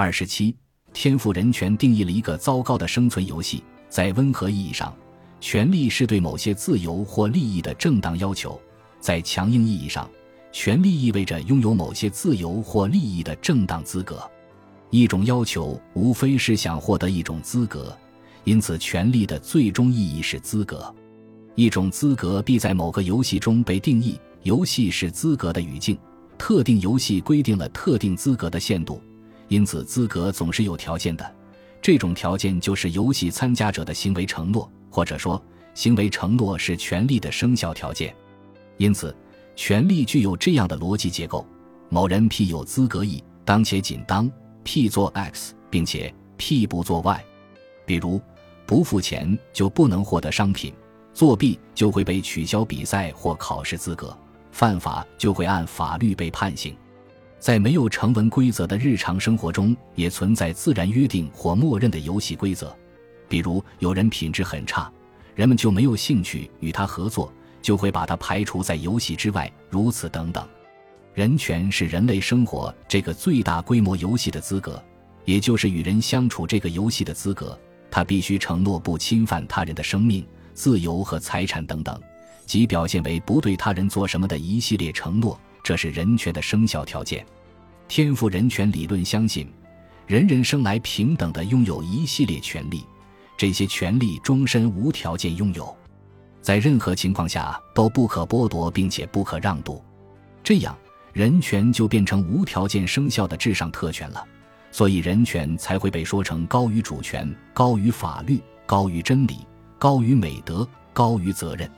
二十七，天赋人权定义了一个糟糕的生存游戏。在温和意义上，权利是对某些自由或利益的正当要求；在强硬意义上，权利意味着拥有某些自由或利益的正当资格。一种要求无非是想获得一种资格，因此权利的最终意义是资格。一种资格必在某个游戏中被定义，游戏是资格的语境，特定游戏规定了特定资格的限度。因此，资格总是有条件的，这种条件就是游戏参加者的行为承诺，或者说，行为承诺是权利的生效条件。因此，权利具有这样的逻辑结构：某人 P 有资格 E，当且仅当 P 做 X，并且 P 不做 Y。比如，不付钱就不能获得商品，作弊就会被取消比赛或考试资格，犯法就会按法律被判刑。在没有成文规则的日常生活中，也存在自然约定或默认的游戏规则。比如，有人品质很差，人们就没有兴趣与他合作，就会把他排除在游戏之外。如此等等。人权是人类生活这个最大规模游戏的资格，也就是与人相处这个游戏的资格。他必须承诺不侵犯他人的生命、自由和财产等等，即表现为不对他人做什么的一系列承诺。这是人权的生效条件。天赋人权理论相信，人人生来平等的拥有一系列权利，这些权利终身无条件拥有，在任何情况下都不可剥夺并且不可让渡。这样，人权就变成无条件生效的至上特权了。所以，人权才会被说成高于主权、高于法律、高于真理、高于美德、高于责任。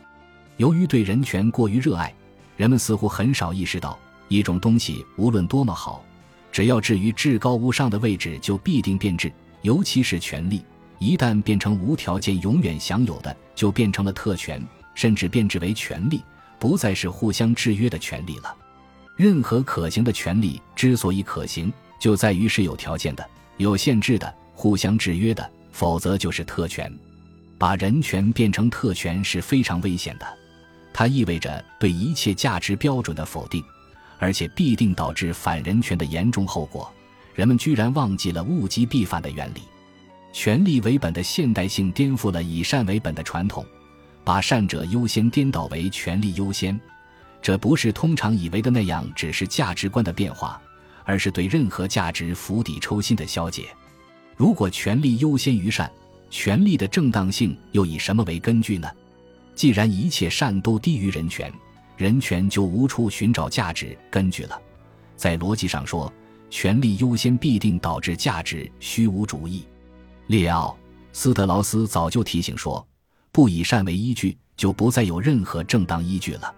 由于对人权过于热爱。人们似乎很少意识到，一种东西无论多么好，只要置于至高无上的位置，就必定变质。尤其是权力，一旦变成无条件、永远享有的，就变成了特权，甚至变质为权利，不再是互相制约的权利了。任何可行的权利之所以可行，就在于是有条件的、有限制的、互相制约的，否则就是特权。把人权变成特权是非常危险的。它意味着对一切价值标准的否定，而且必定导致反人权的严重后果。人们居然忘记了物极必反的原理，权力为本的现代性颠覆了以善为本的传统，把善者优先颠倒为权力优先。这不是通常以为的那样，只是价值观的变化，而是对任何价值釜底抽薪的消解。如果权力优先于善，权力的正当性又以什么为根据呢？既然一切善都低于人权，人权就无处寻找价值根据了。在逻辑上说，权力优先必定导致价值虚无主义。列奥·斯特劳斯早就提醒说，不以善为依据，就不再有任何正当依据了。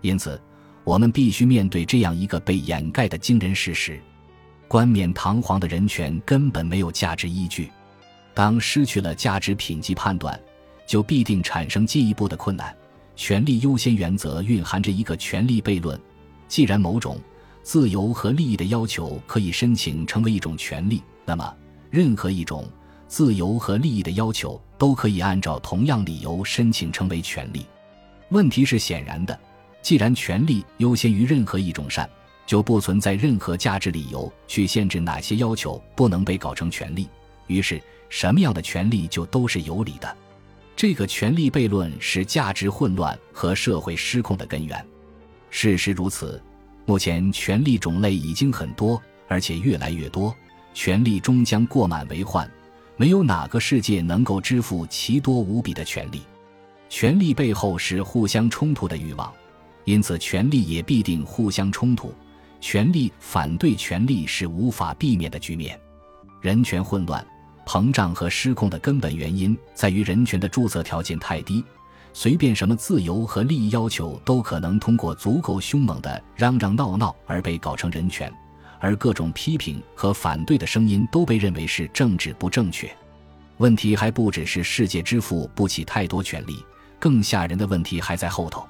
因此，我们必须面对这样一个被掩盖的惊人事实：冠冕堂皇的人权根本没有价值依据。当失去了价值品级判断。就必定产生进一步的困难。权力优先原则蕴含着一个权力悖论：既然某种自由和利益的要求可以申请成为一种权利，那么任何一种自由和利益的要求都可以按照同样理由申请成为权利。问题是显然的：既然权利优先于任何一种善，就不存在任何价值理由去限制哪些要求不能被搞成权利。于是，什么样的权利就都是有理的。这个权力悖论是价值混乱和社会失控的根源。事实如此，目前权力种类已经很多，而且越来越多，权力终将过满为患。没有哪个世界能够支付其多无比的权力。权力背后是互相冲突的欲望，因此权力也必定互相冲突。权力反对权力是无法避免的局面。人权混乱。膨胀和失控的根本原因在于人权的注册条件太低，随便什么自由和利益要求都可能通过足够凶猛的嚷嚷闹闹而被搞成人权，而各种批评和反对的声音都被认为是政治不正确。问题还不只是世界之父不起太多权力，更吓人的问题还在后头。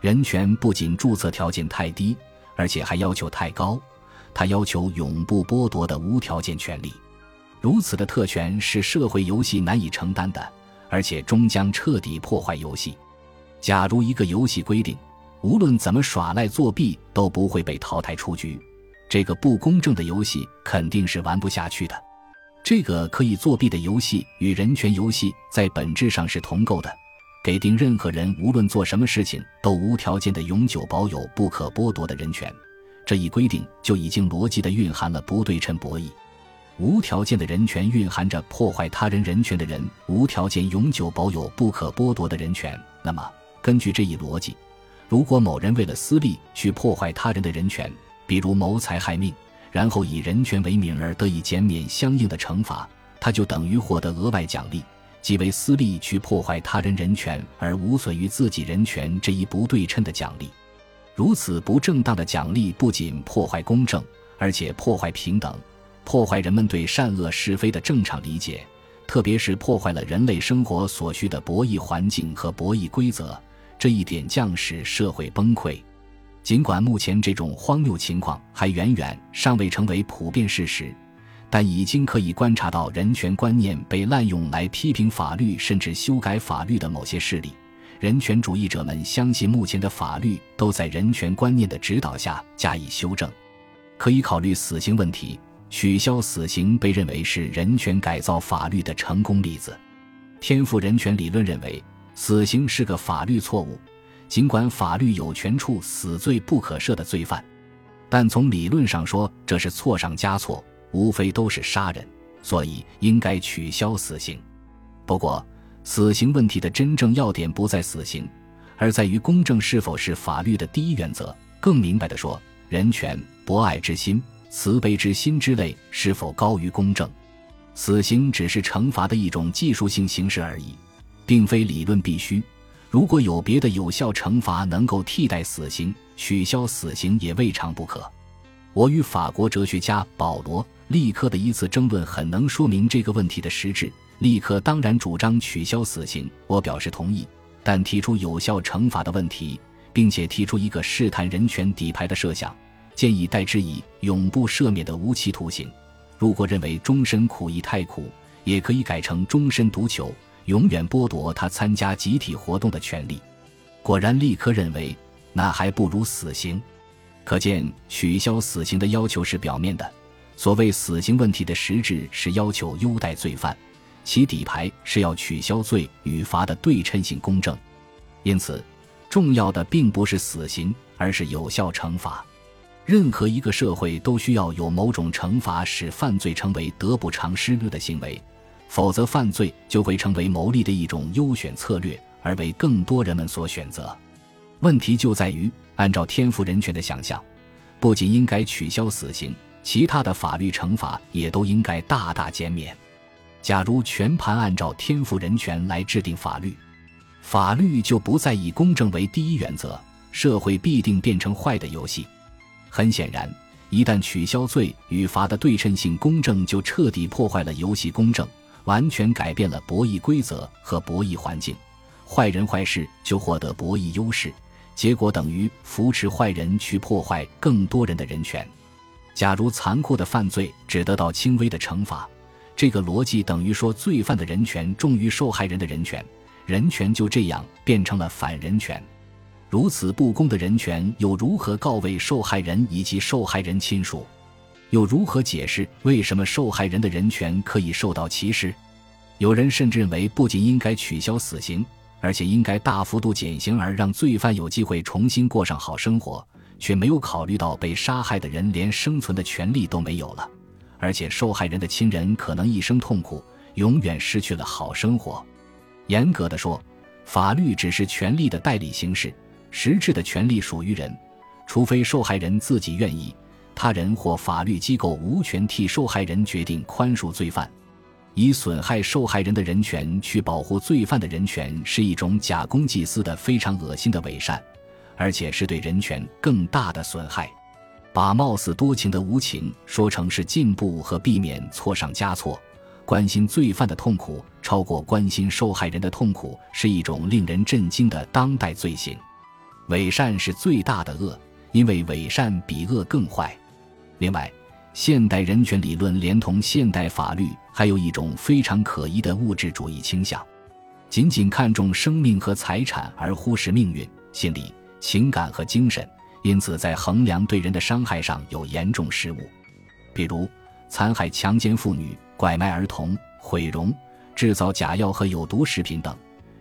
人权不仅注册条件太低，而且还要求太高，他要求永不剥夺的无条件权利。如此的特权是社会游戏难以承担的，而且终将彻底破坏游戏。假如一个游戏规定，无论怎么耍赖作弊都不会被淘汰出局，这个不公正的游戏肯定是玩不下去的。这个可以作弊的游戏与人权游戏在本质上是同构的，给定任何人无论做什么事情都无条件的永久保有不可剥夺的人权。这一规定就已经逻辑的蕴含了不对称博弈。无条件的人权蕴含着破坏他人人权的人无条件永久保有不可剥夺的人权。那么，根据这一逻辑，如果某人为了私利去破坏他人的人权，比如谋财害命，然后以人权为名而得以减免相应的惩罚，他就等于获得额外奖励，即为私利去破坏他人人权而无损于自己人权这一不对称的奖励。如此不正当的奖励不仅破坏公正，而且破坏平等，破坏人们对善恶是非的正常理解，特别是破坏了人类生活所需的博弈环境和博弈规则。这一点将使社会崩溃。尽管目前这种荒谬情况还远远尚未成为普遍事实，但已经可以观察到人权观念被滥用来批评法律甚至修改法律的某些势力。人权主义者们相信，目前的法律都在人权观念的指导下加以修正。可以考虑死刑问题，取消死刑被认为是人权改造法律的成功例子。天赋人权理论认为，死刑是个法律错误。尽管法律有权处死罪不可赦的罪犯，但从理论上说，这是错上加错，无非都是杀人，所以应该取消死刑。不过，死刑问题的真正要点不在死刑，而在于公正是否是法律的第一原则。更明白的说，人权、博爱之心、慈悲之心之类是否高于公正？死刑只是惩罚的一种技术性形式而已，并非理论必须。如果有别的有效惩罚能够替代死刑，取消死刑也未尝不可。我与法国哲学家保罗·利克的一次争论很能说明这个问题的实质。利克当然主张取消死刑，我表示同意，但提出有效惩罚的问题，并且提出一个试探人权底牌的设想，建议代之以永不赦免的无期徒刑。如果认为终身苦役太苦，也可以改成终身独囚。永远剥夺他参加集体活动的权利。果然，立刻认为那还不如死刑。可见，取消死刑的要求是表面的。所谓死刑问题的实质是要求优待罪犯，其底牌是要取消罪与罚的对称性公正。因此，重要的并不是死刑，而是有效惩罚。任何一个社会都需要有某种惩罚，使犯罪成为得不偿失的行为。否则，犯罪就会成为牟利的一种优选策略，而为更多人们所选择。问题就在于，按照天赋人权的想象，不仅应该取消死刑，其他的法律惩罚也都应该大大减免。假如全盘按照天赋人权来制定法律，法律就不再以公正为第一原则，社会必定变成坏的游戏。很显然，一旦取消罪与罚的对称性公正，就彻底破坏了游戏公正。完全改变了博弈规则和博弈环境，坏人坏事就获得博弈优势，结果等于扶持坏人去破坏更多人的人权。假如残酷的犯罪只得到轻微的惩罚，这个逻辑等于说罪犯的人权重于受害人的人权，人权就这样变成了反人权。如此不公的人权又如何告慰受害人以及受害人亲属？又如何解释为什么受害人的人权可以受到歧视？有人甚至认为，不仅应该取消死刑，而且应该大幅度减刑，而让罪犯有机会重新过上好生活，却没有考虑到被杀害的人连生存的权利都没有了，而且受害人的亲人可能一生痛苦，永远失去了好生活。严格的说，法律只是权利的代理形式，实质的权利属于人，除非受害人自己愿意。他人或法律机构无权替受害人决定宽恕罪犯，以损害受害人的人权去保护罪犯的人权，是一种假公济私的非常恶心的伪善，而且是对人权更大的损害。把貌似多情的无情说成是进步和避免错上加错，关心罪犯的痛苦超过关心受害人的痛苦，是一种令人震惊的当代罪行。伪善是最大的恶，因为伪善比恶更坏。另外，现代人权理论连同现代法律，还有一种非常可疑的物质主义倾向：仅仅看重生命和财产，而忽视命运、心理、情感和精神，因此在衡量对人的伤害上有严重失误，比如残害、强奸妇女、拐卖儿童、毁容、制造假药和有毒食品等，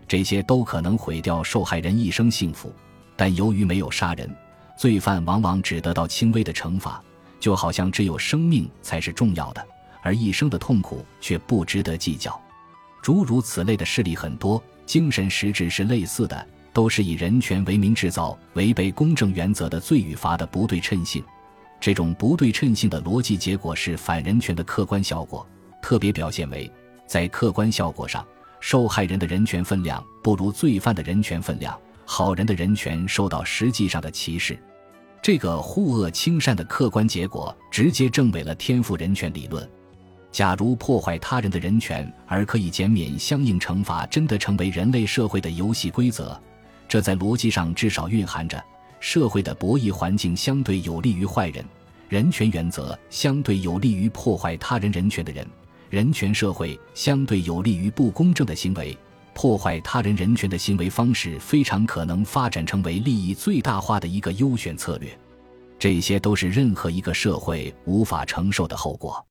这些都可能毁掉受害人一生幸福。但由于没有杀人，罪犯往往只得到轻微的惩罚，就好像只有生命才是重要的，而一生的痛苦却不值得计较。诸如此类的事例很多，精神实质是类似的。都是以人权为名制造违背公正原则的罪与罚的不对称性，这种不对称性的逻辑结果是反人权的客观效果，特别表现为在客观效果上，受害人的人权分量不如罪犯的人权分量，好人的人权受到实际上的歧视。这个护恶轻善的客观结果直接证伪了天赋人权理论。假如破坏他人的人权而可以减免相应惩罚，真的成为人类社会的游戏规则。这在逻辑上至少蕴含着：社会的博弈环境相对有利于坏人，人权原则相对有利于破坏他人人权的人，人权社会相对有利于不公正的行为。破坏他人人权的行为方式非常可能发展成为利益最大化的一个优选策略。这些都是任何一个社会无法承受的后果。